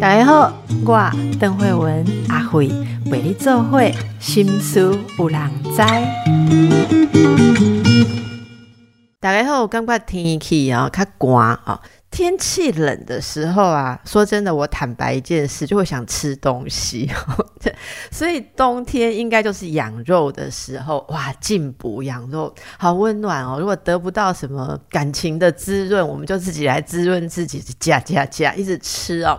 大家好，我邓慧文阿慧陪你做会心思有人知。大家好，感觉天气哦较寒哦，天气冷的时候啊，说真的，我坦白一件事，就会想吃东西。所以冬天应该就是养肉的时候，哇，进补养肉，好温暖哦。如果得不到什么感情的滋润，我们就自己来滋润自己，加加加，一直吃哦。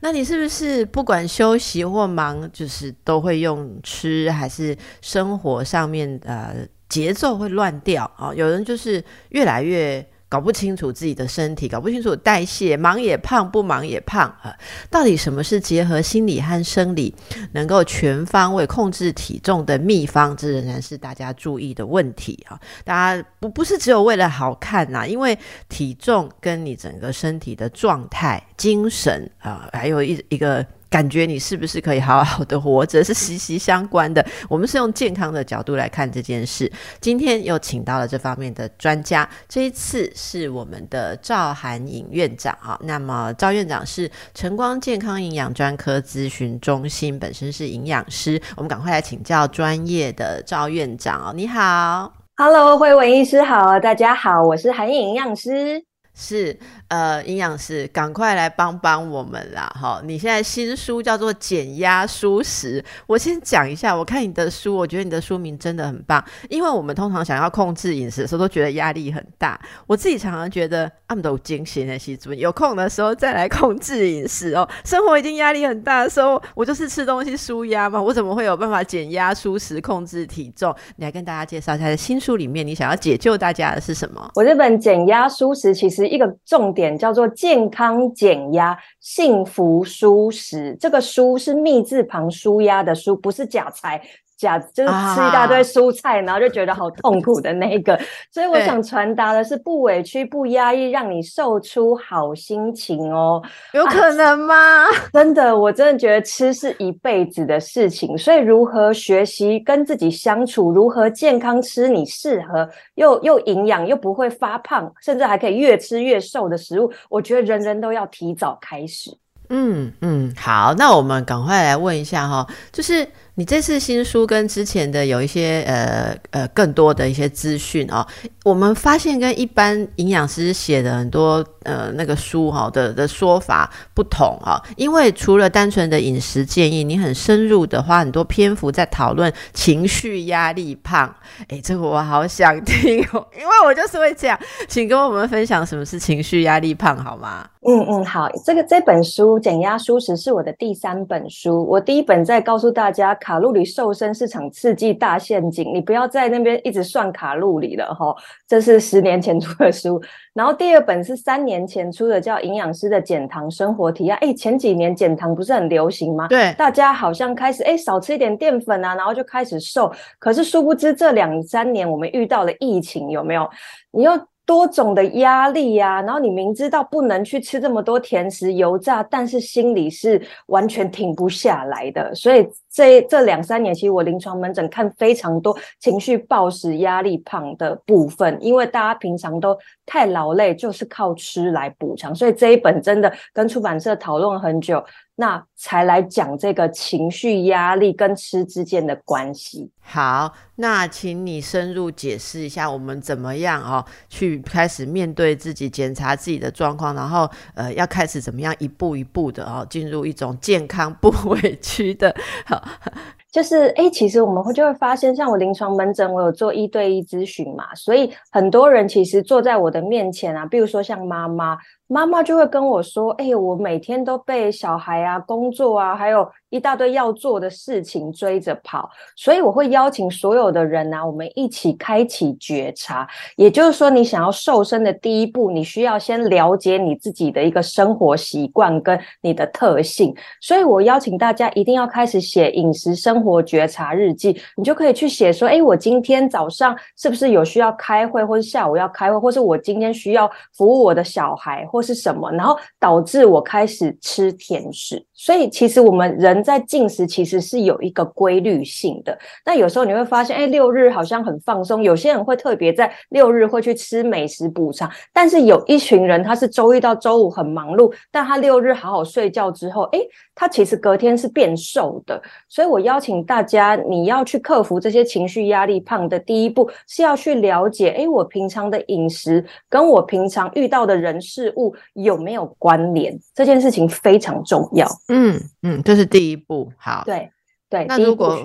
那你是不是不管休息或忙，就是都会用吃，还是生活上面呃节奏会乱掉啊？有人就是越来越。搞不清楚自己的身体，搞不清楚代谢，忙也胖，不忙也胖啊！到底什么是结合心理和生理，能够全方位控制体重的秘方？这仍然是大家注意的问题啊！大家不不是只有为了好看呐，因为体重跟你整个身体的状态、精神啊，还有一一个。感觉你是不是可以好好的活着，是息息相关的。我们是用健康的角度来看这件事。今天又请到了这方面的专家，这一次是我们的赵涵颖院长啊。那么赵院长是晨光健康营养专科咨询中心，本身是营养师。我们赶快来请教专业的赵院长哦。你好，Hello，慧文医师好，大家好，我是涵颖营养师。是，呃，营养师，赶快来帮帮我们啦！哈，你现在新书叫做《减压舒食》，我先讲一下。我看你的书，我觉得你的书名真的很棒，因为我们通常想要控制饮食的时候，都觉得压力很大。我自己常常觉得，阿姆都惊喜那些主有空的时候再来控制饮食 哦。生活已经压力很大的时候，我就是吃东西舒压嘛。我怎么会有办法减压舒食、控制体重？你来跟大家介绍一下，在新书里面你想要解救大家的是什么？我这本《减压舒食》其实。一个重点叫做健康减压、幸福舒适。这个“舒”是密字旁舒压的“舒”，不是假财。假就是吃一大堆蔬菜，然后就觉得好痛苦的那个。所以我想传达的是不委屈、不压抑，让你瘦出好心情哦。有可能吗？真的，我真的觉得吃是一辈子的事情。所以如何学习跟自己相处，如何健康吃你适合又又营养又不会发胖，甚至还可以越吃越瘦的食物，我觉得人人都要提早开始。嗯嗯，好，那我们赶快来问一下哈，就是。你这次新书跟之前的有一些呃呃更多的一些资讯哦，我们发现跟一般营养师写的很多呃那个书哈的的说法不同啊，因为除了单纯的饮食建议，你很深入的花很多篇幅在讨论情绪压力胖，哎，这个我好想听哦，因为我就是会这样，请跟我们分享什么是情绪压力胖好吗？嗯嗯，好，这个这本书减压舒适是我的第三本书，我第一本在告诉大家。卡路里瘦身是场刺激大陷阱，你不要在那边一直算卡路里了哈。这是十年前出的书，然后第二本是三年前出的，叫《营养师的减糖生活提案》。哎，前几年减糖不是很流行吗？对，大家好像开始哎少吃一点淀粉啊，然后就开始瘦。可是殊不知这两三年我们遇到了疫情，有没有？你又。多种的压力呀，然后你明知道不能去吃这么多甜食、油炸，但是心里是完全停不下来的。所以这这两三年，其实我临床门诊看非常多情绪暴食、压力胖的部分，因为大家平常都太劳累，就是靠吃来补偿。所以这一本真的跟出版社讨论很久。那才来讲这个情绪压力跟吃之间的关系。好，那请你深入解释一下，我们怎么样哦，去开始面对自己，检查自己的状况，然后呃，要开始怎么样一步一步的哦，进入一种健康不 委屈的。好，哈哈。就是哎，其实我们会就会发现，像我临床门诊，我有做一对一咨询嘛，所以很多人其实坐在我的面前啊，比如说像妈妈。妈妈就会跟我说：“哎，我每天都被小孩啊、工作啊，还有……”一大堆要做的事情追着跑，所以我会邀请所有的人呢，我们一起开启觉察。也就是说，你想要瘦身的第一步，你需要先了解你自己的一个生活习惯跟你的特性。所以我邀请大家一定要开始写饮食生活觉察日记，你就可以去写说：哎，我今天早上是不是有需要开会，或是下午要开会，或是我今天需要服务我的小孩，或是什么，然后导致我开始吃甜食。所以其实我们人在进食其实是有一个规律性的。那有时候你会发现，哎，六日好像很放松，有些人会特别在六日会去吃美食补偿，但是有一群人他是周一到周五很忙碌，但他六日好好睡觉之后，哎，他其实隔天是变瘦的。所以我邀请大家，你要去克服这些情绪压力胖的第一步是要去了解，哎，我平常的饮食跟我平常遇到的人事物有没有关联？这件事情非常重要。嗯嗯，这是第一步。好，对对。那如果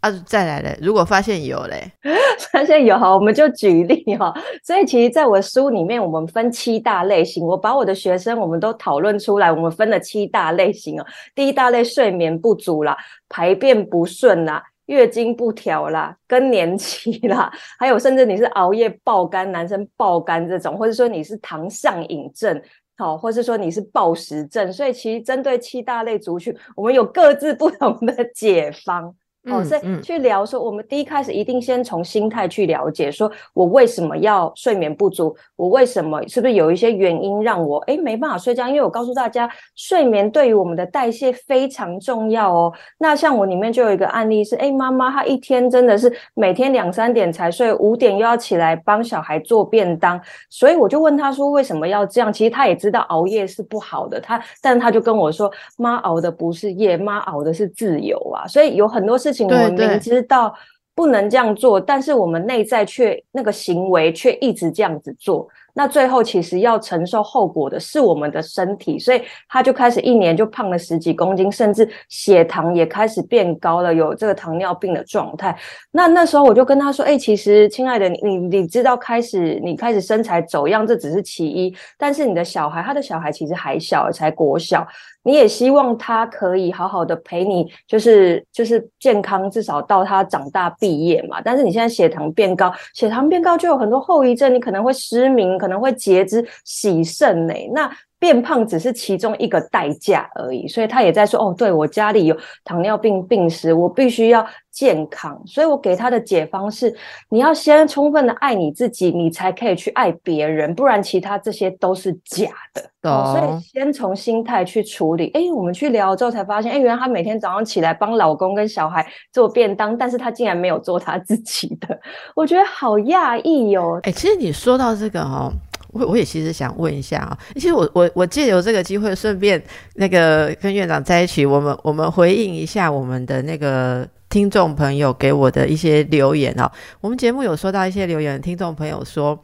啊，再来嘞，如果发现有嘞，发现有哈，我们就举例哈。所以其实，在我书里面，我们分七大类型，我把我的学生我们都讨论出来，我们分了七大类型哦。第一大类，睡眠不足啦，排便不顺啦，月经不调啦，更年期啦，还有甚至你是熬夜爆肝，男生爆肝这种，或者说你是糖上瘾症。好，或是说你是暴食症，所以其实针对七大类族群，我们有各自不同的解方。哦，所以去聊说，我们第一开始一定先从心态去了解，说我为什么要睡眠不足，我为什么是不是有一些原因让我哎没办法睡觉？因为我告诉大家，睡眠对于我们的代谢非常重要哦。那像我里面就有一个案例是，哎，妈妈她一天真的是每天两三点才睡，五点又要起来帮小孩做便当，所以我就问她说为什么要这样？其实她也知道熬夜是不好的，她但是她就跟我说，妈熬的不是夜，妈熬的是自由啊。所以有很多事。我们明知道不能这样做，但是我们内在却那个行为却一直这样子做。那最后其实要承受后果的是我们的身体，所以他就开始一年就胖了十几公斤，甚至血糖也开始变高了，有这个糖尿病的状态。那那时候我就跟他说：“哎，其实亲爱的，你你你知道，开始你开始身材走样，这只是其一，但是你的小孩，他的小孩其实还小，才国小。”你也希望他可以好好的陪你，就是就是健康，至少到他长大毕业嘛。但是你现在血糖变高，血糖变高就有很多后遗症，你可能会失明，可能会截肢、洗肾呢。那变胖只是其中一个代价而已。所以他也在说，哦，对我家里有糖尿病病史，我必须要。健康，所以我给他的解方是：你要先充分的爱你自己，你才可以去爱别人，不然其他这些都是假的。所以先从心态去处理。哎，我们去聊之后才发现，哎，原来他每天早上起来帮老公跟小孩做便当，但是他竟然没有做他自己的，我觉得好讶异哟。哎，其实你说到这个哦。我我也其实想问一下啊，其实我我我借由这个机会，顺便那个跟院长在一起，我们我们回应一下我们的那个听众朋友给我的一些留言哦。我们节目有收到一些留言，听众朋友说。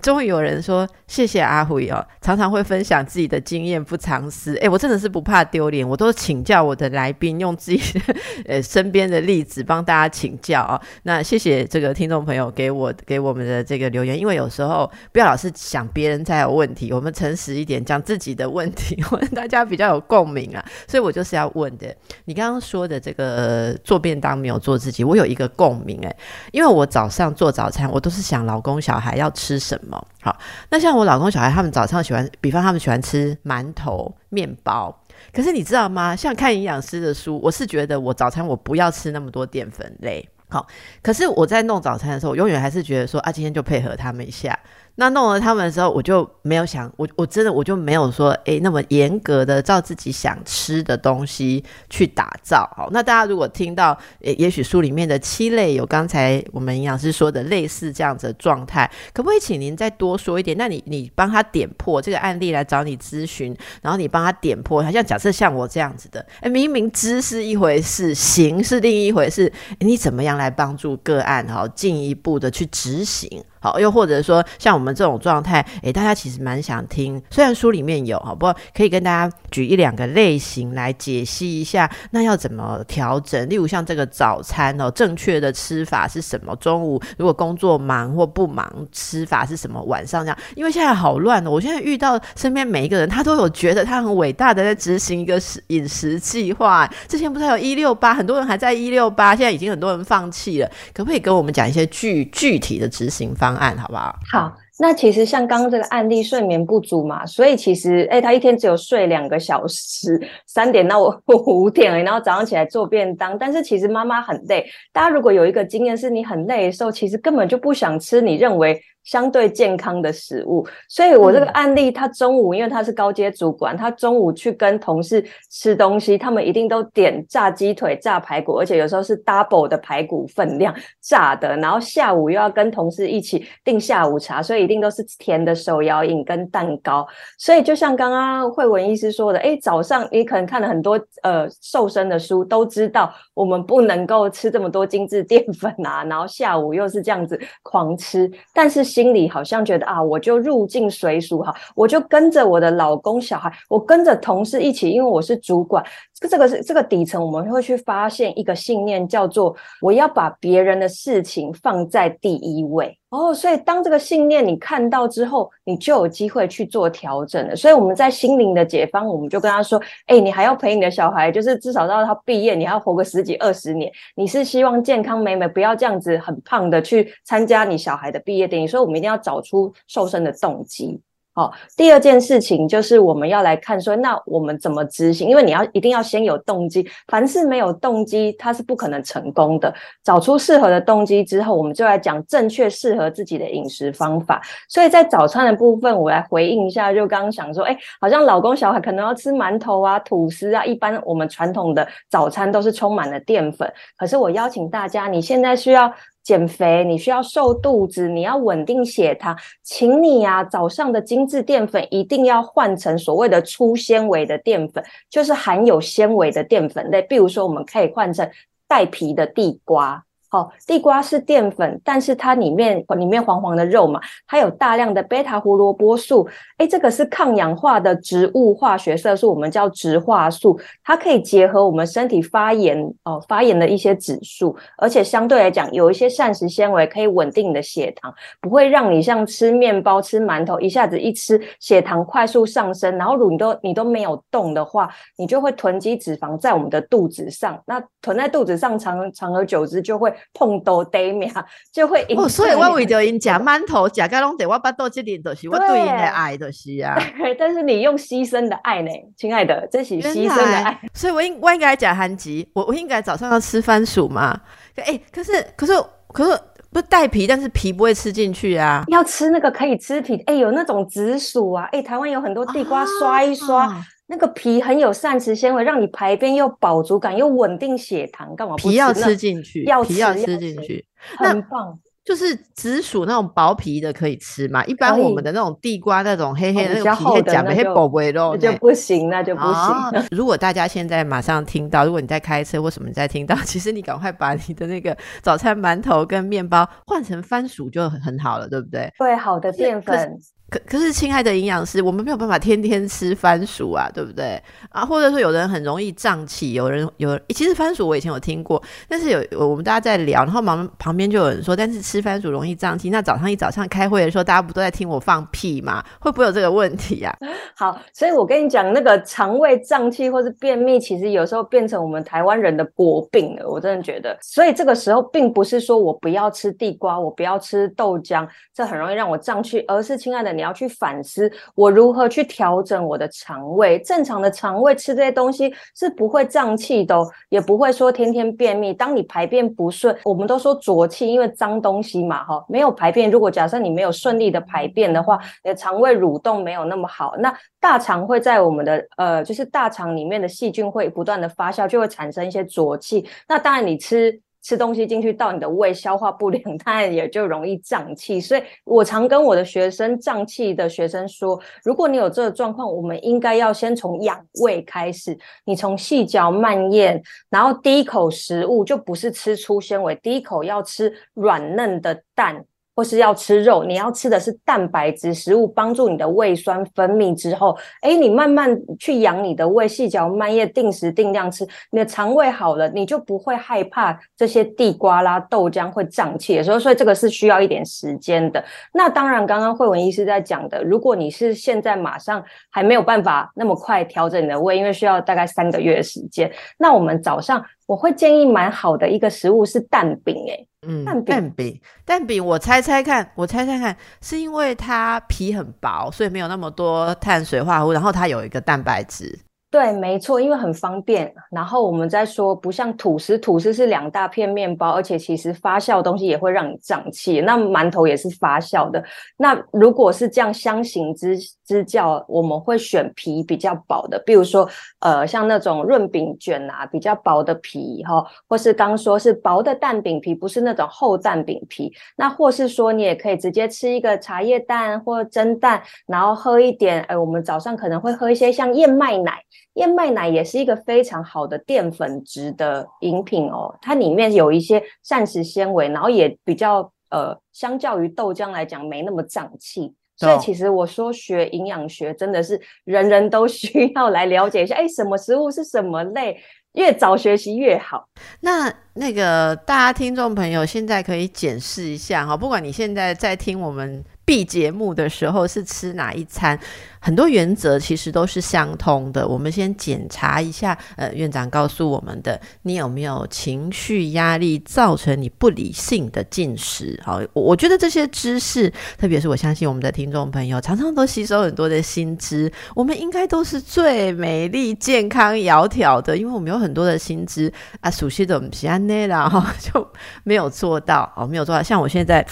终于有人说谢谢阿辉哦，常常会分享自己的经验不藏私。哎，我真的是不怕丢脸，我都请教我的来宾，用自己的呃身边的例子帮大家请教啊。那谢谢这个听众朋友给我给我们的这个留言，因为有时候不要老是想别人才有问题，我们诚实一点讲自己的问题，我大家比较有共鸣啊。所以我就是要问的，你刚刚说的这个做便当没有做自己，我有一个共鸣哎，因为我早上做早餐，我都是想老公小孩要吃什么。好，那像我老公小孩，他们早上喜欢，比方他们喜欢吃馒头、面包。可是你知道吗？像看营养师的书，我是觉得我早餐我不要吃那么多淀粉类。好，可是我在弄早餐的时候，我永远还是觉得说啊，今天就配合他们一下。那弄了他们的时候，我就没有想，我我真的我就没有说，哎，那么严格的照自己想吃的东西去打造。好，那大家如果听到，也也许书里面的七类有刚才我们营养师说的类似这样子的状态，可不可以请您再多说一点？那你你帮他点破这个案例来找你咨询，然后你帮他点破，好像假设像我这样子的，哎，明明知是一回事，行是另一回事，你怎么样来帮助个案哈进一步的去执行？好，又或者说像我们这种状态，诶，大家其实蛮想听，虽然书里面有，好不过可以跟大家举一两个类型来解析一下，那要怎么调整？例如像这个早餐哦，正确的吃法是什么？中午如果工作忙或不忙，吃法是什么？晚上这样，因为现在好乱哦，我现在遇到身边每一个人，他都有觉得他很伟大的在执行一个食饮食计划。之前不是还有一六八，很多人还在一六八，现在已经很多人放弃了，可不可以跟我们讲一些具具体的执行方？案好不好？好，那其实像刚刚这个案例，睡眠不足嘛，所以其实哎，他一天只有睡两个小时，三点到 五点，然后早上起来做便当。但是其实妈妈很累，大家如果有一个经验是，你很累的时候，其实根本就不想吃你认为相对健康的食物。所以我这个案例，他中午因为他是高阶主管，他中午去跟同事吃东西，他们一定都点炸鸡腿、炸排骨，而且有时候是 double 的排骨分量炸的。然后下午又要跟同事一起订下午茶，所以一定都是甜的手摇饮跟蛋糕。所以就像刚刚慧文医师说的，哎，早上你可能看了很多呃瘦身的书，都知道我们不能够吃这么多精致淀粉啊。然后下午又是这样子狂吃，但是心里好像觉得啊，我就入境随俗哈，我就跟着我的老公、小孩，我跟着同事一起，因为我是主管。这个是这个底层，我们会去发现一个信念，叫做我要把别人的事情放在第一位哦。所以当这个信念你看到之后，你就有机会去做调整了。所以我们在心灵的解放，我们就跟他说：，哎，你还要陪你的小孩，就是至少到他毕业，你还要活个十几二十年。你是希望健康美美，不要这样子很胖的去参加你小孩的毕业典礼。所以我们一定要找出瘦身的动机。好，第二件事情就是我们要来看说，那我们怎么执行？因为你要一定要先有动机，凡是没有动机，它是不可能成功的。找出适合的动机之后，我们就来讲正确适合自己的饮食方法。所以在早餐的部分，我来回应一下，就刚刚想说，哎，好像老公小孩可能要吃馒头啊、吐司啊，一般我们传统的早餐都是充满了淀粉。可是我邀请大家，你现在需要。减肥，你需要瘦肚子，你要稳定血糖，请你呀，早上的精致淀粉一定要换成所谓的粗纤维的淀粉，就是含有纤维的淀粉类，比如说我们可以换成带皮的地瓜。哦，地瓜是淀粉，但是它里面里面黄黄的肉嘛，它有大量的贝塔胡萝卜素，哎，这个是抗氧化的植物化学色素，我们叫植化素，它可以结合我们身体发炎哦发炎的一些指数，而且相对来讲有一些膳食纤维可以稳定你的血糖，不会让你像吃面包、吃馒头一下子一吃血糖快速上升，然后如你都你都没有动的话，你就会囤积脂肪在我们的肚子上，那囤在肚子上长长而久之就会。碰到对面就会哦，所以我为着因食馒头，食个拢得我巴肚这里都是我对因的爱都是啊。但是你用牺牲的爱呢，亲爱的，这是牺牲的爱。所以我应我应该讲韩吉，我我应该早上要吃番薯嘛？哎，可是可是可是不带皮，但是皮不会吃进去啊。要吃那个可以吃皮，哎，有那种紫薯啊，哎，台湾有很多地瓜，刷一刷。那个皮很有膳食纤维，让你排便又饱足感，又稳定血糖，干嘛？皮要吃进去，要皮要吃进去，很棒。就是紫薯那种薄皮的可以吃嘛？一般我们的那种地瓜那种黑黑的那种皮，黑讲的黑薄薄肉，那就不行，那就不行。如果大家现在马上听到，如果你在开车或什么在听到，其实你赶快把你的那个早餐馒头跟面包换成番薯就很很好了，对不对？对，好的淀粉。可可是，亲爱的营养师，我们没有办法天天吃番薯啊，对不对？啊，或者说有人很容易胀气，有人有，其实番薯我以前有听过，但是有我们大家在聊，然后旁旁边就有人说，但是吃番薯容易胀气。那早上一早上开会的时候，大家不都在听我放屁吗？会不会有这个问题啊？好，所以我跟你讲，那个肠胃胀气或是便秘，其实有时候变成我们台湾人的国病了。我真的觉得，所以这个时候并不是说我不要吃地瓜，我不要吃豆浆，这很容易让我胀气，而是亲爱的你。要去反思我如何去调整我的肠胃。正常的肠胃吃这些东西是不会胀气的，也不会说天天便秘。当你排便不顺，我们都说浊气，因为脏东西嘛，哈，没有排便。如果假设你没有顺利的排便的话，你的肠胃蠕动没有那么好，那大肠会在我们的呃，就是大肠里面的细菌会不断的发酵，就会产生一些浊气。那当然你吃。吃东西进去到你的胃消化不良，当然也就容易胀气。所以我常跟我的学生胀气的学生说，如果你有这个状况，我们应该要先从养胃开始。你从细嚼慢咽，然后第一口食物就不是吃粗纤维，第一口要吃软嫩的蛋。或是要吃肉，你要吃的是蛋白质食物，帮助你的胃酸分泌之后，哎，你慢慢去养你的胃，细嚼慢咽，定时定量吃，你的肠胃好了，你就不会害怕这些地瓜啦、豆浆会胀气的时候，所以这个是需要一点时间的。那当然，刚刚慧文医师在讲的，如果你是现在马上还没有办法那么快调整你的胃，因为需要大概三个月的时间，那我们早上。我会建议蛮好的一个食物是蛋饼，哎，嗯，蛋饼，蛋饼，我猜猜看，我猜猜看，是因为它皮很薄，所以没有那么多碳水化合物，然后它有一个蛋白质。对，没错，因为很方便。然后我们再说，不像吐司，吐司是两大片面包，而且其实发酵的东西也会让你胀气。那馒头也是发酵的。那如果是这样相形之之教，我们会选皮比较薄的，比如说呃，像那种润饼卷啊，比较薄的皮哈，或是刚说是薄的蛋饼皮，不是那种厚蛋饼皮。那或是说你也可以直接吃一个茶叶蛋或蒸蛋，然后喝一点，哎，我们早上可能会喝一些像燕麦奶。燕麦奶也是一个非常好的淀粉质的饮品哦，它里面有一些膳食纤维，然后也比较呃，相较于豆浆来讲没那么胀气。所以其实我说学营养学真的是人人都 需要来了解一下，哎，什么食物是什么类，越早学习越好。那那个大家听众朋友现在可以检视一下哈，不管你现在在听我们 B 节目的时候是吃哪一餐。很多原则其实都是相通的。我们先检查一下，呃，院长告诉我们的，你有没有情绪压力造成你不理性的进食？好，我觉得这些知识，特别是我相信我们的听众朋友，常常都吸收很多的新知。我们应该都是最美丽、健康、窈窕的，因为我们有很多的新知啊，熟悉的我们皮安内啦，哈，就没有做到，哦，没有做到。像我现在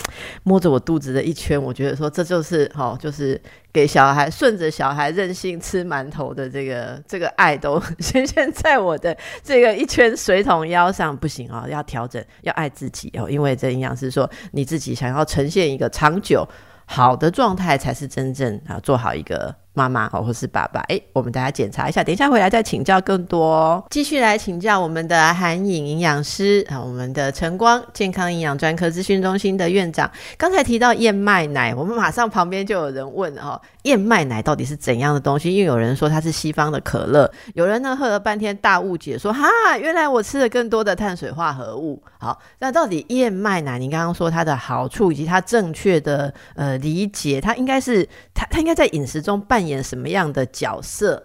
摸着我肚子的一圈，我觉得说这就是，哦，就是。给小孩顺着小孩任性吃馒头的这个这个爱都 显现在我的这个一圈水桶腰上，不行哦，要调整，要爱自己哦，因为这营养师说你自己想要呈现一个长久好的状态，才是真正啊做好一个。妈妈哦，或是爸爸，哎，我们大家检查一下，等一下回来再请教更多。继续来请教我们的韩颖营养师啊，我们的晨光健康营养专科咨询中心的院长。刚才提到燕麦奶，我们马上旁边就有人问哦，燕麦奶到底是怎样的东西？因为有人说它是西方的可乐，有人呢喝了半天大误解，说哈，原来我吃了更多的碳水化合物。好，那到底燕麦奶，你刚刚说它的好处以及它正确的呃理解，它应该是它它应该在饮食中扮演什么样的角色？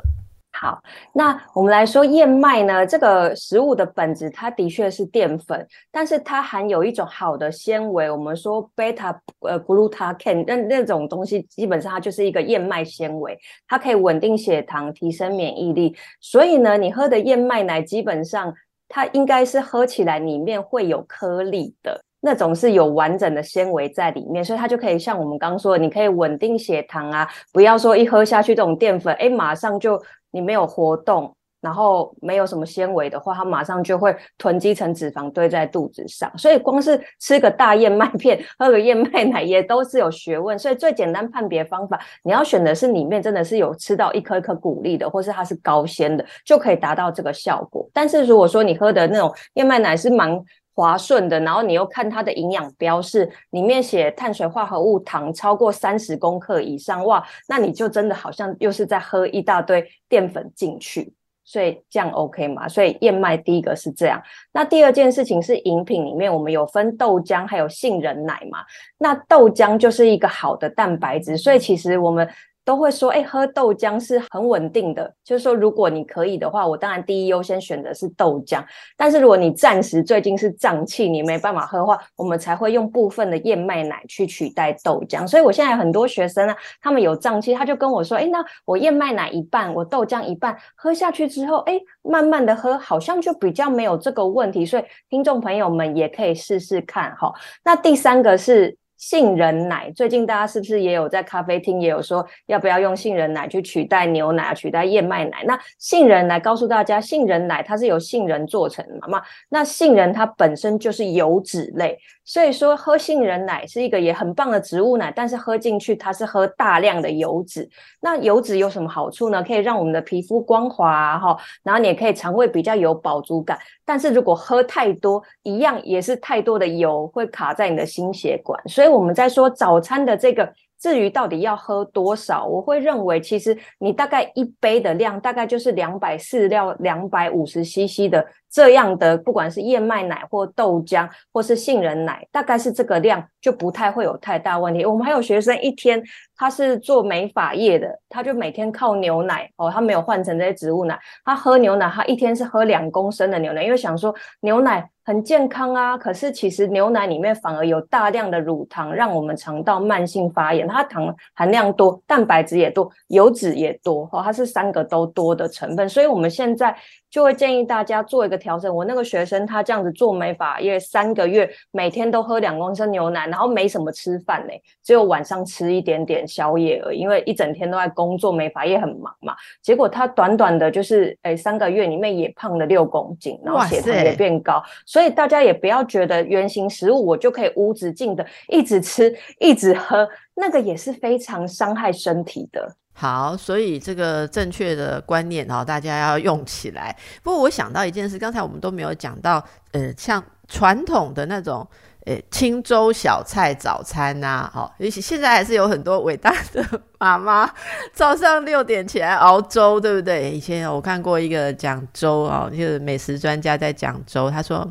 好，那我们来说燕麦呢？这个食物的本质，它的确是淀粉，但是它含有一种好的纤维，我们说 beta 呃 glucan 那那种东西，基本上它就是一个燕麦纤维，它可以稳定血糖，提升免疫力。所以呢，你喝的燕麦奶，基本上它应该是喝起来里面会有颗粒的。那种是有完整的纤维在里面，所以它就可以像我们刚刚说，的，你可以稳定血糖啊，不要说一喝下去这种淀粉，哎，马上就你没有活动，然后没有什么纤维的话，它马上就会囤积成脂肪堆在肚子上。所以光是吃个大燕麦片，喝个燕麦奶也都是有学问。所以最简单判别方法，你要选的是里面真的是有吃到一颗一颗谷粒的，或是它是高纤的，就可以达到这个效果。但是如果说你喝的那种燕麦奶是蛮滑顺的，然后你又看它的营养标示，里面写碳水化合物糖超过三十公克以上，哇，那你就真的好像又是在喝一大堆淀粉进去，所以这样 OK 吗？所以燕麦第一个是这样，那第二件事情是饮品里面我们有分豆浆还有杏仁奶嘛，那豆浆就是一个好的蛋白质，所以其实我们。都会说，哎，喝豆浆是很稳定的。就是说，如果你可以的话，我当然第一优先选择是豆浆。但是如果你暂时最近是胀气，你没办法喝的话，我们才会用部分的燕麦奶去取代豆浆。所以我现在很多学生呢，他们有胀气，他就跟我说，哎，那我燕麦奶一半，我豆浆一半，喝下去之后，哎，慢慢的喝，好像就比较没有这个问题。所以听众朋友们也可以试试看哈。那第三个是。杏仁奶，最近大家是不是也有在咖啡厅也有说要不要用杏仁奶去取代牛奶、取代燕麦奶？那杏仁奶告诉大家，杏仁奶它是由杏仁做成的嘛？那杏仁它本身就是油脂类。所以说，喝杏仁奶是一个也很棒的植物奶，但是喝进去它是喝大量的油脂。那油脂有什么好处呢？可以让我们的皮肤光滑哈，然后你也可以肠胃比较有饱足感。但是如果喝太多，一样也是太多的油会卡在你的心血管。所以我们在说早餐的这个。至于到底要喝多少，我会认为，其实你大概一杯的量，大概就是两百四到两百五十 CC 的这样的，不管是燕麦奶或豆浆或是杏仁奶，大概是这个量，就不太会有太大问题。我们还有学生一天他是做美发业的，他就每天靠牛奶哦，他没有换成这些植物奶，他喝牛奶，他一天是喝两公升的牛奶，因为想说牛奶。很健康啊，可是其实牛奶里面反而有大量的乳糖，让我们肠道慢性发炎。它糖含量多，蛋白质也多，油脂也多，哦，它是三个都多的成分。所以我们现在就会建议大家做一个调整。我那个学生他这样子做美发，因为三个月每天都喝两公升牛奶，然后没什么吃饭嘞，只有晚上吃一点点宵夜而已。因为一整天都在工作，美发业很忙嘛。结果他短短的就是诶三个月里面也胖了六公斤，然后血糖也变高。所以大家也不要觉得原型食物我就可以无止境的一直吃、一直喝，那个也是非常伤害身体的。好，所以这个正确的观念哦，大家要用起来。不过我想到一件事，刚才我们都没有讲到，呃，像传统的那种，呃，清粥小菜早餐呐，好，现在还是有很多伟大的妈妈早上六点起来熬粥，对不对？以前我看过一个讲粥啊，就是美食专家在讲粥，他说。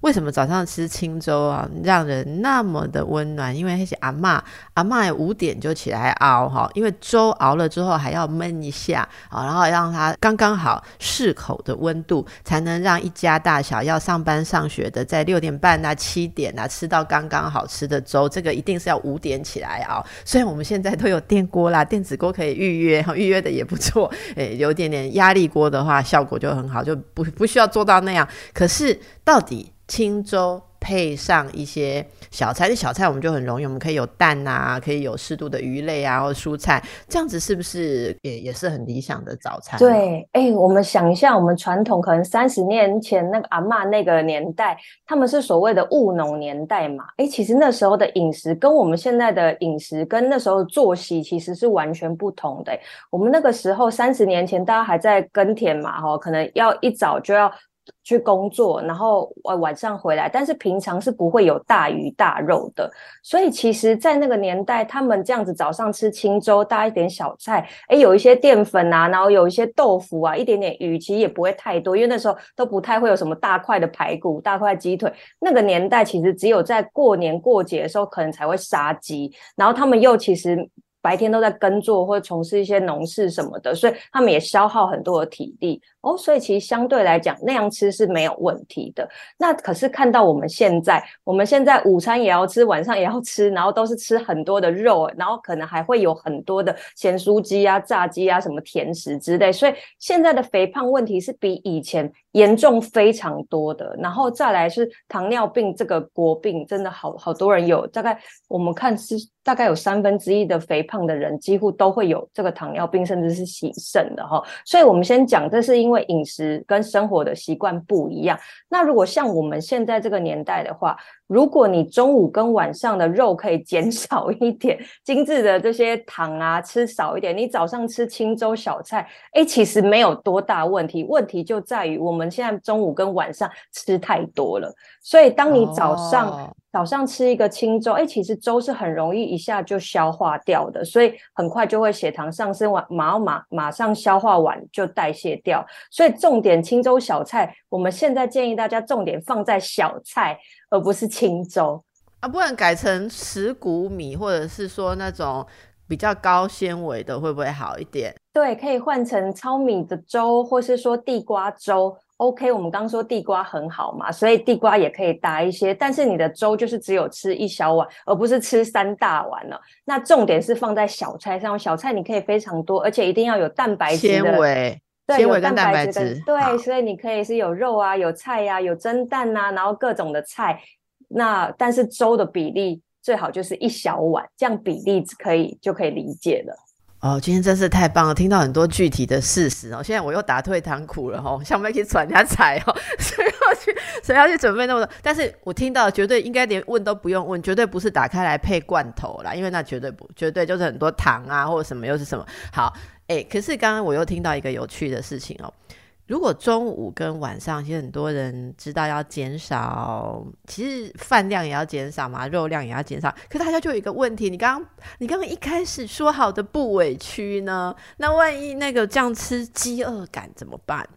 为什么早上吃清粥啊，让人那么的温暖？因为那些阿妈，阿妈五点就起来熬哈，因为粥熬了之后还要焖一下啊，然后让它刚刚好适口的温度，才能让一家大小要上班上学的在六点半啊、七点啊吃到刚刚好吃的粥。这个一定是要五点起来熬。虽然我们现在都有电锅啦，电子锅可以预约，预约的也不错。诶，有点点压力锅的话，效果就很好，就不不需要做到那样。可是到底？清粥配上一些小菜，那小菜我们就很容易，我们可以有蛋啊，可以有适度的鱼类啊，或蔬菜，这样子是不是也也是很理想的早餐？对，哎，我们想一下，我们传统可能三十年前那个阿妈那个年代，他们是所谓的务农年代嘛，哎，其实那时候的饮食跟我们现在的饮食跟那时候作息其实是完全不同的。我们那个时候三十年前大家还在耕田嘛，哈，可能要一早就要。去工作，然后晚晚上回来，但是平常是不会有大鱼大肉的。所以其实，在那个年代，他们这样子早上吃清粥，搭一点小菜，哎，有一些淀粉啊，然后有一些豆腐啊，一点点鱼，其实也不会太多，因为那时候都不太会有什么大块的排骨、大块鸡腿。那个年代其实只有在过年过节的时候，可能才会杀鸡，然后他们又其实。白天都在耕作或者从事一些农事什么的，所以他们也消耗很多的体力哦。所以其实相对来讲，那样吃是没有问题的。那可是看到我们现在，我们现在午餐也要吃，晚上也要吃，然后都是吃很多的肉，然后可能还会有很多的咸酥鸡啊、炸鸡啊、什么甜食之类。所以现在的肥胖问题是比以前严重非常多的。然后再来是糖尿病这个国病，真的好好多人有，大概我们看是。大概有三分之一的肥胖的人几乎都会有这个糖尿病，甚至是洗肾的哈。所以，我们先讲，这是因为饮食跟生活的习惯不一样。那如果像我们现在这个年代的话，如果你中午跟晚上的肉可以减少一点，精致的这些糖啊吃少一点，你早上吃清粥小菜，哎，其实没有多大问题。问题就在于我们现在中午跟晚上吃太多了。所以，当你早上。早上吃一个清粥，哎，其实粥是很容易一下就消化掉的，所以很快就会血糖上升完，马马马上消化完就代谢掉。所以重点清粥小菜，我们现在建议大家重点放在小菜，而不是清粥啊，不然改成石谷米，或者是说那种比较高纤维的，会不会好一点？对，可以换成糙米的粥，或是说地瓜粥。OK，我们刚说地瓜很好嘛，所以地瓜也可以搭一些。但是你的粥就是只有吃一小碗，而不是吃三大碗了。那重点是放在小菜上，小菜你可以非常多，而且一定要有蛋白质纤维，对，有蛋白质。对，所以你可以是有肉啊，有菜呀，有蒸蛋呐，然后各种的菜。那但是粥的比例最好就是一小碗，这样比例可以就可以理解了。哦，今天真是太棒了，听到很多具体的事实哦。现在我又打退堂鼓了哈，想不可以转人家财哦，谁要去谁要去准备那么多？但是我听到绝对应该连问都不用问，绝对不是打开来配罐头啦，因为那绝对不绝对就是很多糖啊或者什么又是什么。好，哎，可是刚刚我又听到一个有趣的事情哦。如果中午跟晚上，其实很多人知道要减少，其实饭量也要减少嘛，肉量也要减少。可大家就有一个问题，你刚刚你刚刚一开始说好的不委屈呢？那万一那个这样吃饥饿感怎么办？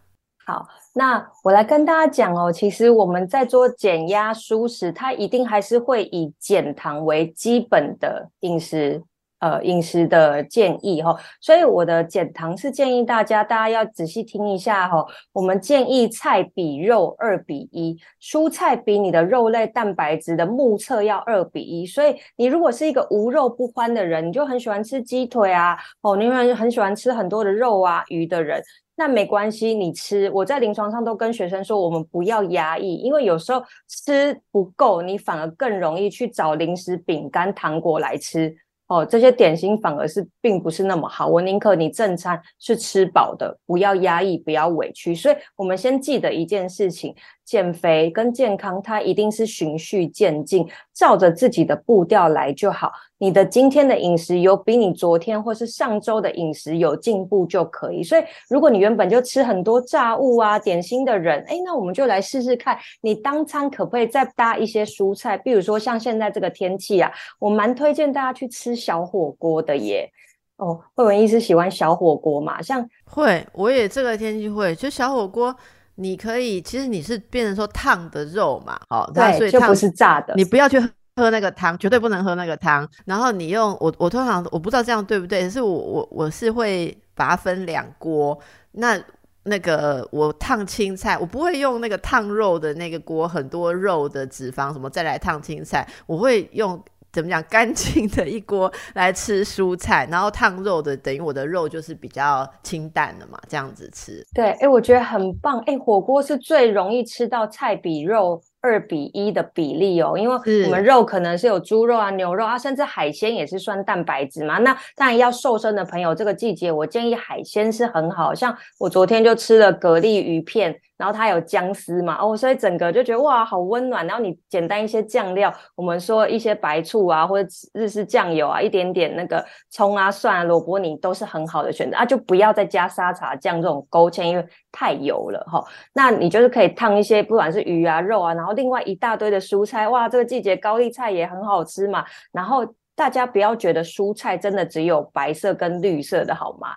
好，那我来跟大家讲哦，其实我们在做减压舒食，它一定还是会以减糖为基本的饮食。呃饮食的建议哈。所以我的减糖是建议大家，大家要仔细听一下哈。我们建议菜比肉二比一，蔬菜比你的肉类蛋白质的目测要二比一。所以你如果是一个无肉不欢的人，你就很喜欢吃鸡腿啊，哦，你很很喜欢吃很多的肉啊鱼的人。那没关系，你吃。我在临床上都跟学生说，我们不要压抑，因为有时候吃不够，你反而更容易去找零食、饼干、糖果来吃。哦，这些点心反而是并不是那么好。我宁可你正餐是吃饱的，不要压抑，不要委屈。所以，我们先记得一件事情。减肥跟健康，它一定是循序渐进，照着自己的步调来就好。你的今天的饮食有比你昨天或是上周的饮食有进步就可以。所以，如果你原本就吃很多炸物啊、点心的人，哎，那我们就来试试看，你当餐可不可以再搭一些蔬菜？比如说像现在这个天气啊，我蛮推荐大家去吃小火锅的耶。哦，慧文医师喜欢小火锅嘛？像会，我也这个天气会，就小火锅。你可以，其实你是变成说烫的肉嘛，好，对，就不是炸的。你不要去喝那个汤，绝对不能喝那个汤。然后你用我，我通常我不知道这样对不对，可是我我我是会把它分两锅。那那个我烫青菜，我不会用那个烫肉的那个锅，很多肉的脂肪什么再来烫青菜，我会用。怎么讲？干净的一锅来吃蔬菜，然后烫肉的，等于我的肉就是比较清淡的嘛，这样子吃。对，哎，我觉得很棒。哎，火锅是最容易吃到菜比肉。二比一的比例哦，因为我们肉可能是有猪肉啊、牛肉啊，甚至海鲜也是算蛋白质嘛。那当然要瘦身的朋友，这个季节我建议海鲜是很好。像我昨天就吃了蛤蜊鱼片，然后它有姜丝嘛，哦，所以整个就觉得哇，好温暖。然后你简单一些酱料，我们说一些白醋啊，或者日式酱油啊，一点点那个葱啊、蒜啊、萝卜泥都是很好的选择啊，就不要再加沙茶酱这种勾芡，因为太油了哈。那你就是可以烫一些，不管是鱼啊、肉啊，然后。另外一大堆的蔬菜，哇，这个季节高丽菜也很好吃嘛。然后大家不要觉得蔬菜真的只有白色跟绿色的好吗？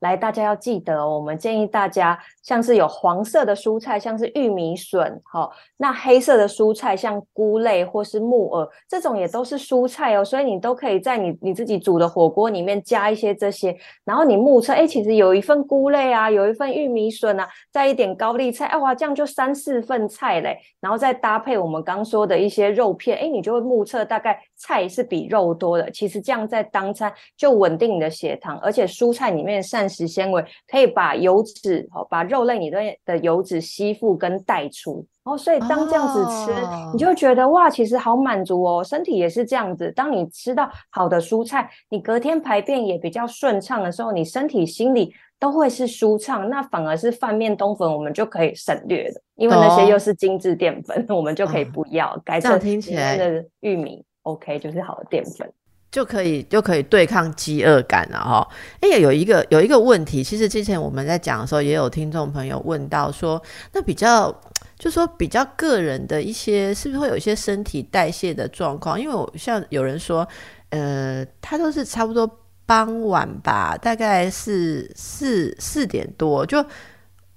来，大家要记得，我们建议大家，像是有黄色的蔬菜，像是玉米笋，哈，那黑色的蔬菜像菇类或是木耳，这种也都是蔬菜哦，所以你都可以在你你自己煮的火锅里面加一些这些，然后你目测，哎，其实有一份菇类啊，有一份玉米笋啊，再一点高丽菜，哎哇，这样就三四份菜嘞，然后再搭配我们刚说的一些肉片，哎，你就会目测大概菜是比肉多的，其实这样在当餐就稳定你的血糖，而且蔬菜里面膳膳食纤维可以把油脂哦，把肉类里面的油脂吸附跟带出哦，所以当这样子吃，你就觉得哇，其实好满足哦，身体也是这样子。当你吃到好的蔬菜，你隔天排便也比较顺畅的时候，你身体心里都会是舒畅。那反而是饭面冬粉，我们就可以省略的，因为那些又是精致淀粉，我们就可以不要。改成听起来的玉米，OK，就是好的淀粉。就可以就可以对抗饥饿感了哈。哎，有一个有一个问题，其实之前我们在讲的时候，也有听众朋友问到说，那比较就说比较个人的一些，是不是会有一些身体代谢的状况？因为我像有人说，呃，他都是差不多傍晚吧，大概是四四点多就。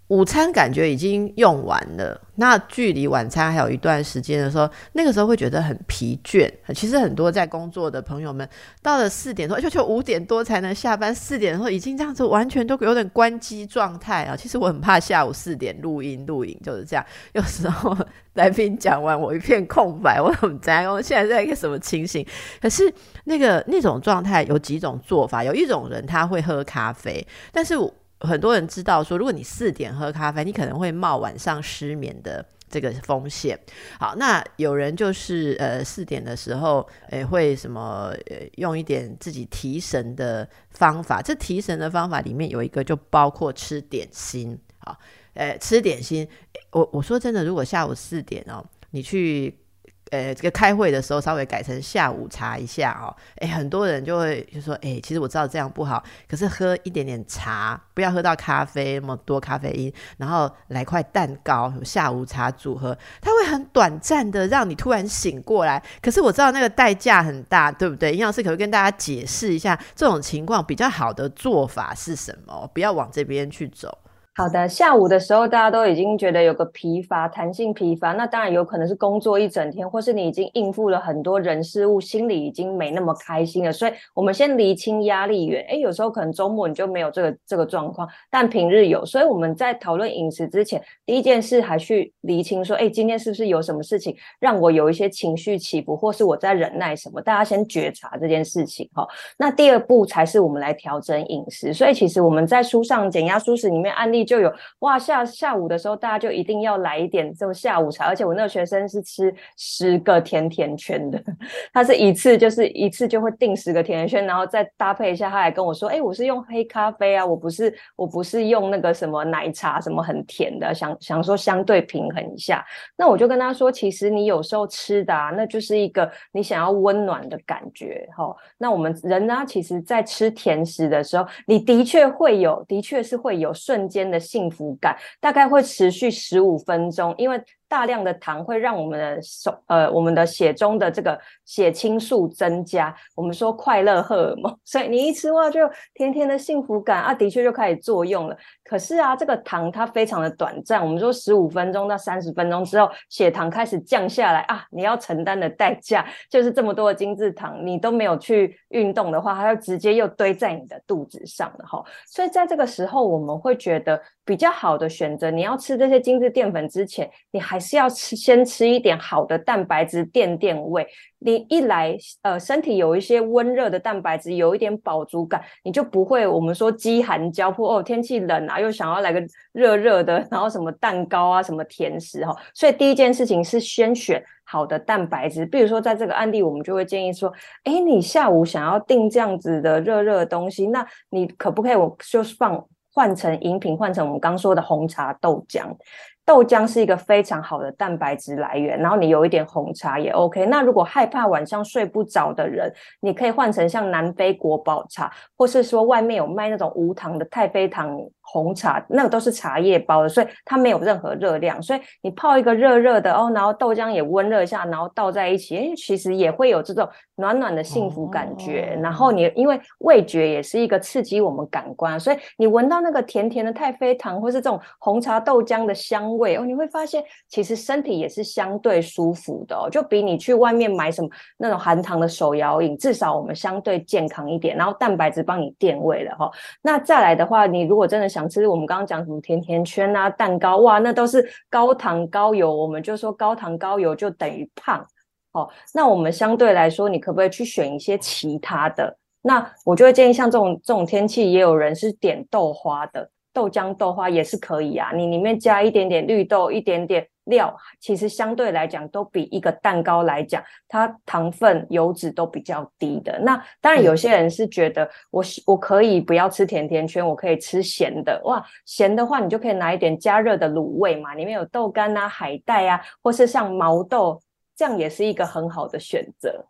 午餐感觉已经用完了，那距离晚餐还有一段时间的时候，那个时候会觉得很疲倦。其实很多在工作的朋友们，到了四点多，就就五点多才能下班，四点的时候已经这样子，完全都有点关机状态啊。其实我很怕下午四点录音录影就是这样，有时候来宾讲完我一片空白，我很在我现在在一个什么情形？可是那个那种状态有几种做法，有一种人他会喝咖啡，但是我。很多人知道说，如果你四点喝咖啡，你可能会冒晚上失眠的这个风险。好，那有人就是呃四点的时候，诶会什么呃用一点自己提神的方法。这提神的方法里面有一个就包括吃点心。好，诶吃点心，我我说真的，如果下午四点哦，你去。呃，这个开会的时候稍微改成下午茶一下哦，哎，很多人就会就说，哎，其实我知道这样不好，可是喝一点点茶，不要喝到咖啡那么多咖啡因，然后来块蛋糕，下午茶组合，它会很短暂的让你突然醒过来。可是我知道那个代价很大，对不对？营养师可不可以跟大家解释一下这种情况比较好的做法是什么？不要往这边去走。好的，下午的时候大家都已经觉得有个疲乏，弹性疲乏，那当然有可能是工作一整天，或是你已经应付了很多人事物，心里已经没那么开心了。所以，我们先厘清压力源。诶，有时候可能周末你就没有这个这个状况，但平日有。所以我们在讨论饮食之前，第一件事还去厘清说，诶，今天是不是有什么事情让我有一些情绪起伏，或是我在忍耐什么？大家先觉察这件事情哈。那第二步才是我们来调整饮食。所以，其实我们在书上减压舒适里面案例。就有哇下下午的时候，大家就一定要来一点这种下午茶，而且我那个学生是吃十个甜甜圈的，他是一次就是一次就会订十个甜甜圈，然后再搭配一下，他还跟我说，哎，我是用黑咖啡啊，我不是我不是用那个什么奶茶什么很甜的，想想说相对平衡一下。那我就跟他说，其实你有时候吃的啊，那就是一个你想要温暖的感觉哈。那我们人呢，其实在吃甜食的时候，你的确会有，的确是会有瞬间的。幸福感大概会持续十五分钟，因为。大量的糖会让我们的手呃我们的血中的这个血清素增加，我们说快乐荷尔蒙，所以你一吃哇就甜甜的幸福感啊，的确就开始作用了。可是啊，这个糖它非常的短暂，我们说十五分钟到三十分钟之后，血糖开始降下来啊，你要承担的代价就是这么多的精制糖，你都没有去运动的话，它就直接又堆在你的肚子上了哈。所以在这个时候，我们会觉得比较好的选择，你要吃这些精致淀粉之前，你还是要吃，先吃一点好的蛋白质垫垫胃。你一来，呃，身体有一些温热的蛋白质，有一点饱足感，你就不会我们说饥寒交迫哦。天气冷啊，又想要来个热热的，然后什么蛋糕啊，什么甜食哈。所以第一件事情是先选好的蛋白质。比如说在这个案例，我们就会建议说，哎，你下午想要订这样子的热热的东西，那你可不可以我就放换成饮品，换成我们刚说的红茶豆浆。豆浆是一个非常好的蛋白质来源，然后你有一点红茶也 OK。那如果害怕晚上睡不着的人，你可以换成像南非国宝茶，或是说外面有卖那种无糖的太妃糖。红茶那个都是茶叶包的，所以它没有任何热量，所以你泡一个热热的哦，然后豆浆也温热一下，然后倒在一起，哎，其实也会有这种暖暖的幸福感觉。然后你因为味觉也是一个刺激我们感官，所以你闻到那个甜甜的太妃糖或是这种红茶豆浆的香味哦，你会发现其实身体也是相对舒服的，就比你去外面买什么那种含糖的手摇饮，至少我们相对健康一点，然后蛋白质帮你垫胃了哈。那再来的话，你如果真的想吃我们刚刚讲什么甜甜圈啊、蛋糕哇，那都是高糖高油，我们就说高糖高油就等于胖。哦，那我们相对来说，你可不可以去选一些其他的？那我就会建议，像这种这种天气，也有人是点豆花的。豆浆豆花也是可以啊，你里面加一点点绿豆，一点点料，其实相对来讲都比一个蛋糕来讲，它糖分、油脂都比较低的。那当然有些人是觉得我我可以不要吃甜甜圈，我可以吃咸的。哇，咸的话你就可以拿一点加热的卤味嘛，里面有豆干啊、海带啊，或是像毛豆，这样也是一个很好的选择。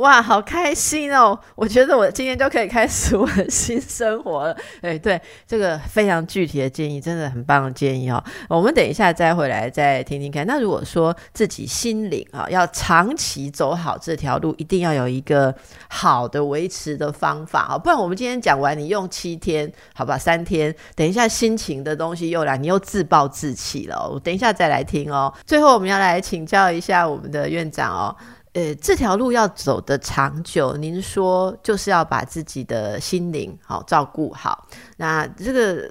哇，好开心哦！我觉得我今天就可以开始我的新生活了。哎，对，这个非常具体的建议，真的很棒的建议哦。我们等一下再回来再听听看。那如果说自己心灵啊，要长期走好这条路，一定要有一个好的维持的方法啊，不然我们今天讲完，你用七天，好吧，三天，等一下心情的东西又来，你又自暴自弃了。我等一下再来听哦。最后我们要来请教一下我们的院长哦。呃，这条路要走的长久，您说就是要把自己的心灵好照顾好。那这个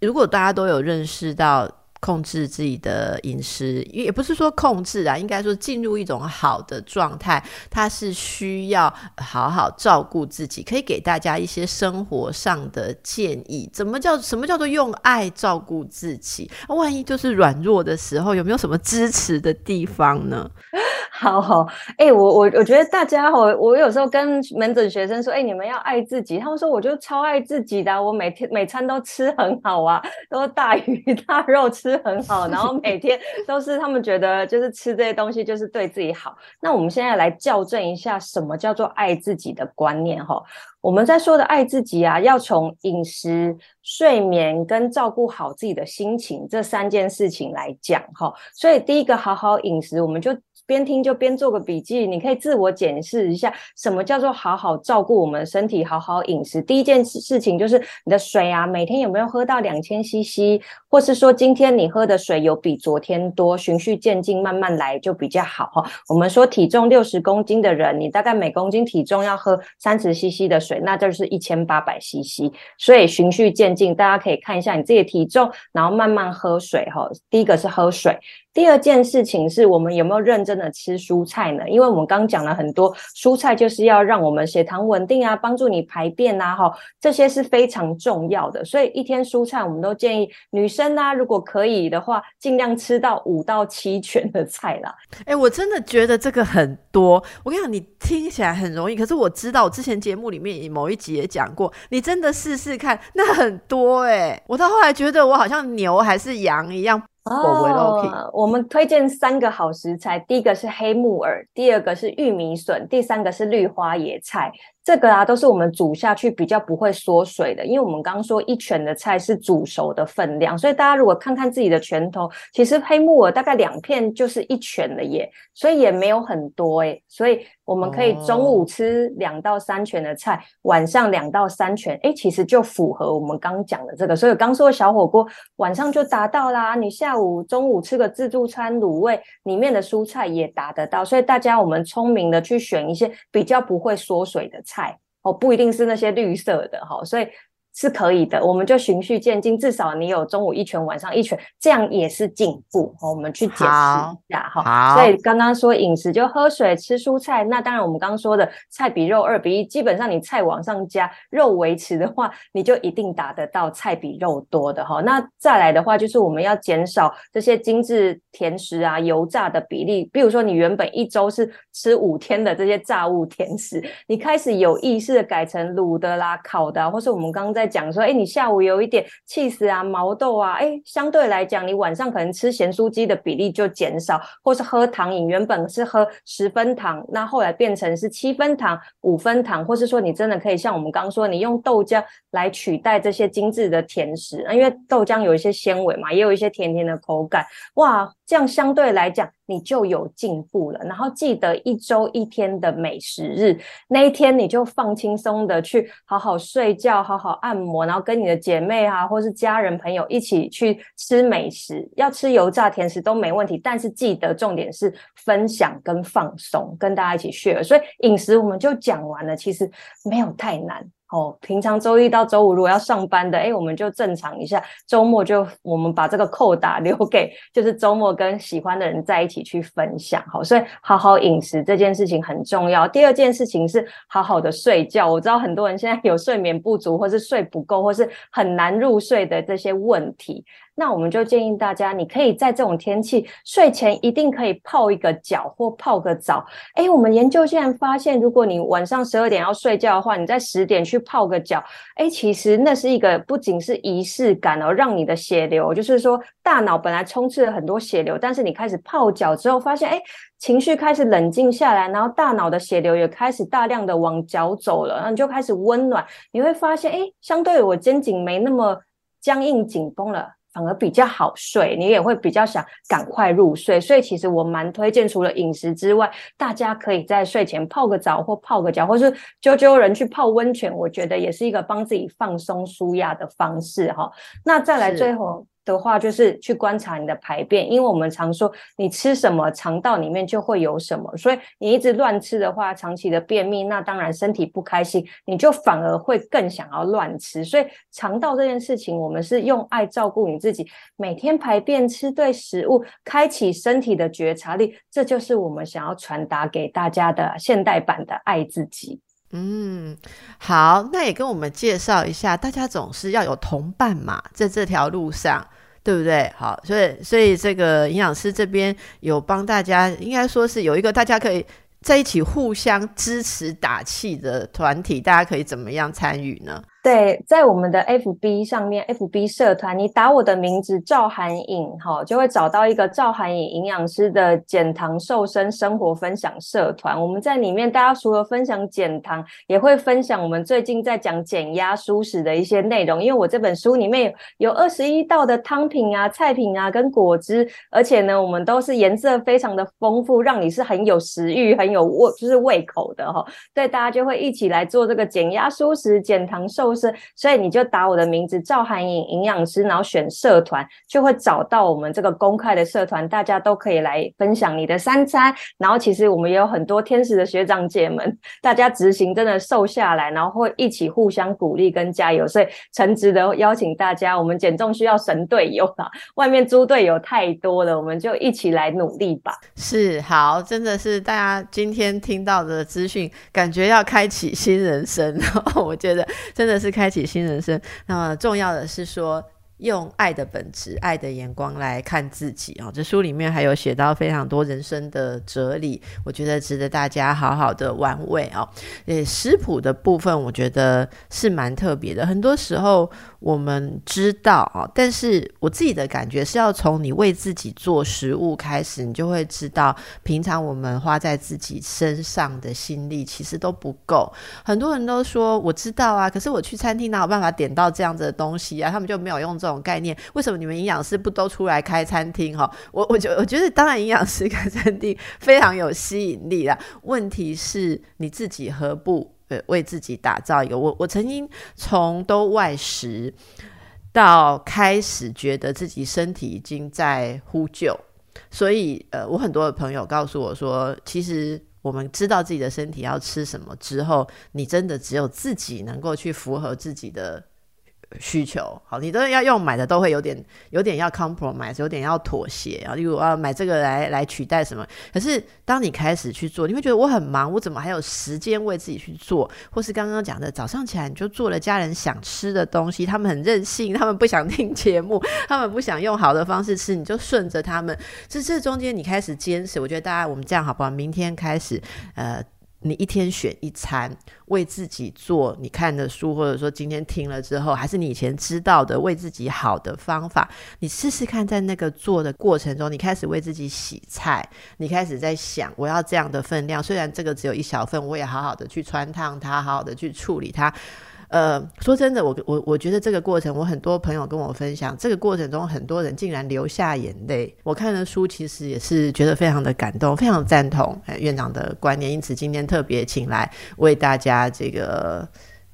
如果大家都有认识到。控制自己的饮食，也不是说控制啊，应该说进入一种好的状态，它是需要好好照顾自己。可以给大家一些生活上的建议，怎么叫什么叫做用爱照顾自己？万一就是软弱的时候，有没有什么支持的地方呢？好 好，哎，我我我觉得大家，我我有时候跟门诊学生说，哎，你们要爱自己。他们说，我就超爱自己的，我每天每餐都吃很好啊，都大鱼大肉吃。吃很好，然后每天 都是他们觉得就是吃这些东西就是对自己好。那我们现在来校正一下，什么叫做爱自己的观念？哈，我们在说的爱自己啊，要从饮食、睡眠跟照顾好自己的心情这三件事情来讲。哈，所以第一个好好饮食，我们就边听就边做个笔记，你可以自我检视一下，什么叫做好好照顾我们身体，好好饮食。第一件事情就是你的水啊，每天有没有喝到两千 CC，或是说今天你喝的水有比昨天多，循序渐进，慢慢来就比较好哈。我们说体重六十公斤的人，你大概每公斤体重要喝三十 CC 的水，那就是一千八百 CC。所以循序渐进，大家可以看一下你自己的体重，然后慢慢喝水哈。第一个是喝水。第二件事情是我们有没有认真的吃蔬菜呢？因为我们刚讲了很多，蔬菜就是要让我们血糖稳定啊，帮助你排便啊，哈，这些是非常重要的。所以一天蔬菜，我们都建议女生啊，如果可以的话，尽量吃到五到七全的菜啦。哎，我真的觉得这个很多。我跟你讲，你听起来很容易，可是我知道，我之前节目里面某一集也讲过，你真的试试看，那很多哎。我到后来觉得我好像牛还是羊一样。哦，我们推荐三个好食材，第一个是黑木耳，第二个是玉米笋，第三个是绿花野菜。这个啊，都是我们煮下去比较不会缩水的，因为我们刚刚说一拳的菜是煮熟的分量，所以大家如果看看自己的拳头，其实黑木耳大概两片就是一拳了耶，所以也没有很多哎，所以我们可以中午吃两到三拳的菜，晚上两到三拳，哎，其实就符合我们刚讲的这个，所以刚说的小火锅晚上就达到啦，你下午、中午吃个自助餐卤味，里面的蔬菜也达得到，所以大家我们聪明的去选一些比较不会缩水的菜。菜哦，不一定是那些绿色的哈，所以。是可以的，我们就循序渐进，至少你有中午一拳，晚上一拳，这样也是进步。我们去解释一下哈。所以刚刚说饮食就喝水、吃蔬菜，那当然我们刚刚说的菜比肉二比一，基本上你菜往上加，肉维持的话，你就一定达得到菜比肉多的哈。那再来的话，就是我们要减少这些精致甜食啊、油炸的比例。比如说你原本一周是吃五天的这些炸物甜食，你开始有意识的改成卤的啦、烤的，或是我们刚刚在。讲说，哎，你下午有一点气死啊，毛豆啊，哎，相对来讲，你晚上可能吃咸酥鸡的比例就减少，或是喝糖饮，原本是喝十分糖，那后来变成是七分糖、五分糖，或是说你真的可以像我们刚刚说，你用豆浆来取代这些精致的甜食，因为豆浆有一些纤维嘛，也有一些甜甜的口感，哇。这样相对来讲，你就有进步了。然后记得一周一天的美食日，那一天你就放轻松的去好好睡觉，好好按摩，然后跟你的姐妹啊，或是家人朋友一起去吃美食。要吃油炸甜食都没问题，但是记得重点是分享跟放松，跟大家一起 share。所以饮食我们就讲完了，其实没有太难。哦，平常周一到周五如果要上班的，哎，我们就正常一下。周末就我们把这个扣打留给，就是周末跟喜欢的人在一起去分享。好，所以好好饮食这件事情很重要。第二件事情是好好的睡觉。我知道很多人现在有睡眠不足，或是睡不够，或是很难入睡的这些问题。那我们就建议大家，你可以在这种天气睡前一定可以泡一个脚或泡个澡。哎，我们研究竟然发现，如果你晚上十二点要睡觉的话，你在十点去泡个脚，哎，其实那是一个不仅是仪式感哦，让你的血流，就是说大脑本来充斥了很多血流，但是你开始泡脚之后，发现哎，情绪开始冷静下来，然后大脑的血流也开始大量的往脚走了，然后你就开始温暖，你会发现哎，相对我肩颈没那么僵硬紧绷了。反而比较好睡，你也会比较想赶快入睡，所以其实我蛮推荐，除了饮食之外，大家可以在睡前泡个澡或泡个脚，或是揪揪人去泡温泉，我觉得也是一个帮自己放松舒压的方式哈。那再来最后。的话就是去观察你的排便，因为我们常说你吃什么，肠道里面就会有什么，所以你一直乱吃的话，长期的便秘，那当然身体不开心，你就反而会更想要乱吃。所以肠道这件事情，我们是用爱照顾你自己，每天排便吃对食物，开启身体的觉察力，这就是我们想要传达给大家的现代版的爱自己。嗯，好，那也跟我们介绍一下，大家总是要有同伴嘛，在这条路上。对不对？好，所以所以这个营养师这边有帮大家，应该说是有一个大家可以在一起互相支持打气的团体，大家可以怎么样参与呢？对，在我们的 FB 上面，FB 社团，你打我的名字赵涵颖，哈，就会找到一个赵涵颖营养师的减糖瘦身生活分享社团。我们在里面，大家除了分享减糖，也会分享我们最近在讲减压舒食的一些内容。因为我这本书里面有二十一道的汤品啊、菜品啊跟果汁，而且呢，我们都是颜色非常的丰富，让你是很有食欲、很有胃，就是胃口的哈。对，大家就会一起来做这个减压舒食、减糖瘦。是，所以你就打我的名字赵涵颖营养师，然后选社团，就会找到我们这个公开的社团，大家都可以来分享你的三餐。然后其实我们也有很多天使的学长姐们，大家执行真的瘦下来，然后会一起互相鼓励跟加油。所以诚挚的邀请大家，我们减重需要神队友啊，外面猪队友太多了，我们就一起来努力吧。是好，真的是大家今天听到的资讯，感觉要开启新人生，我觉得真的是。开启新人生，那么重要的是说。用爱的本质、爱的眼光来看自己啊！这书里面还有写到非常多人生的哲理，我觉得值得大家好好的玩味哦。诶，食谱的部分我觉得是蛮特别的。很多时候我们知道啊，但是我自己的感觉是要从你为自己做食物开始，你就会知道，平常我们花在自己身上的心力其实都不够。很多人都说我知道啊，可是我去餐厅哪有办法点到这样子的东西啊？他们就没有用这。这种概念，为什么你们营养师不都出来开餐厅？哈，我我觉我觉得，当然营养师开餐厅非常有吸引力啦。问题是你自己何不呃为自己打造一个？我我曾经从都外食到开始觉得自己身体已经在呼救，所以呃，我很多的朋友告诉我说，其实我们知道自己的身体要吃什么之后，你真的只有自己能够去符合自己的。需求好，你都要用买的都会有点有点要 compromise，有点要妥协啊。例如我要买这个来来取代什么？可是当你开始去做，你会觉得我很忙，我怎么还有时间为自己去做？或是刚刚讲的，早上起来你就做了家人想吃的东西，他们很任性，他们不想听节目，他们不想用好的方式吃，你就顺着他们。这这中间你开始坚持，我觉得大家我们这样好不好？明天开始，呃。你一天选一餐，为自己做你看的书，或者说今天听了之后，还是你以前知道的为自己好的方法，你试试看，在那个做的过程中，你开始为自己洗菜，你开始在想我要这样的分量，虽然这个只有一小份，我也好好的去穿烫它，好好的去处理它。呃，说真的，我我我觉得这个过程，我很多朋友跟我分享，这个过程中很多人竟然流下眼泪。我看的书其实也是觉得非常的感动，非常赞同院长的观念，因此今天特别请来为大家这个。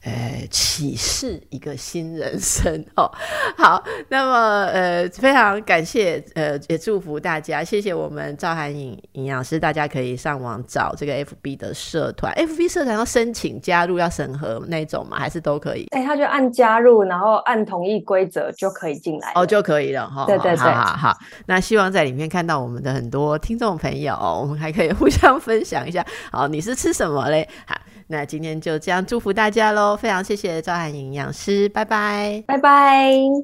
呃，启示一个新人生 哦。好，那么呃，非常感谢呃，也祝福大家，谢谢我们赵涵颖营养师，大家可以上网找这个 FB 的社团，FB 社团要申请加入要审核那种吗？还是都可以？哎，他就按加入，然后按同意规则就可以进来哦，就可以了哈。对对对，好好。那希望在里面看到我们的很多听众朋友，我们还可以互相分享一下。好，你是吃什么嘞？好。那今天就这样祝福大家喽，非常谢谢赵涵营养师，拜拜，拜拜。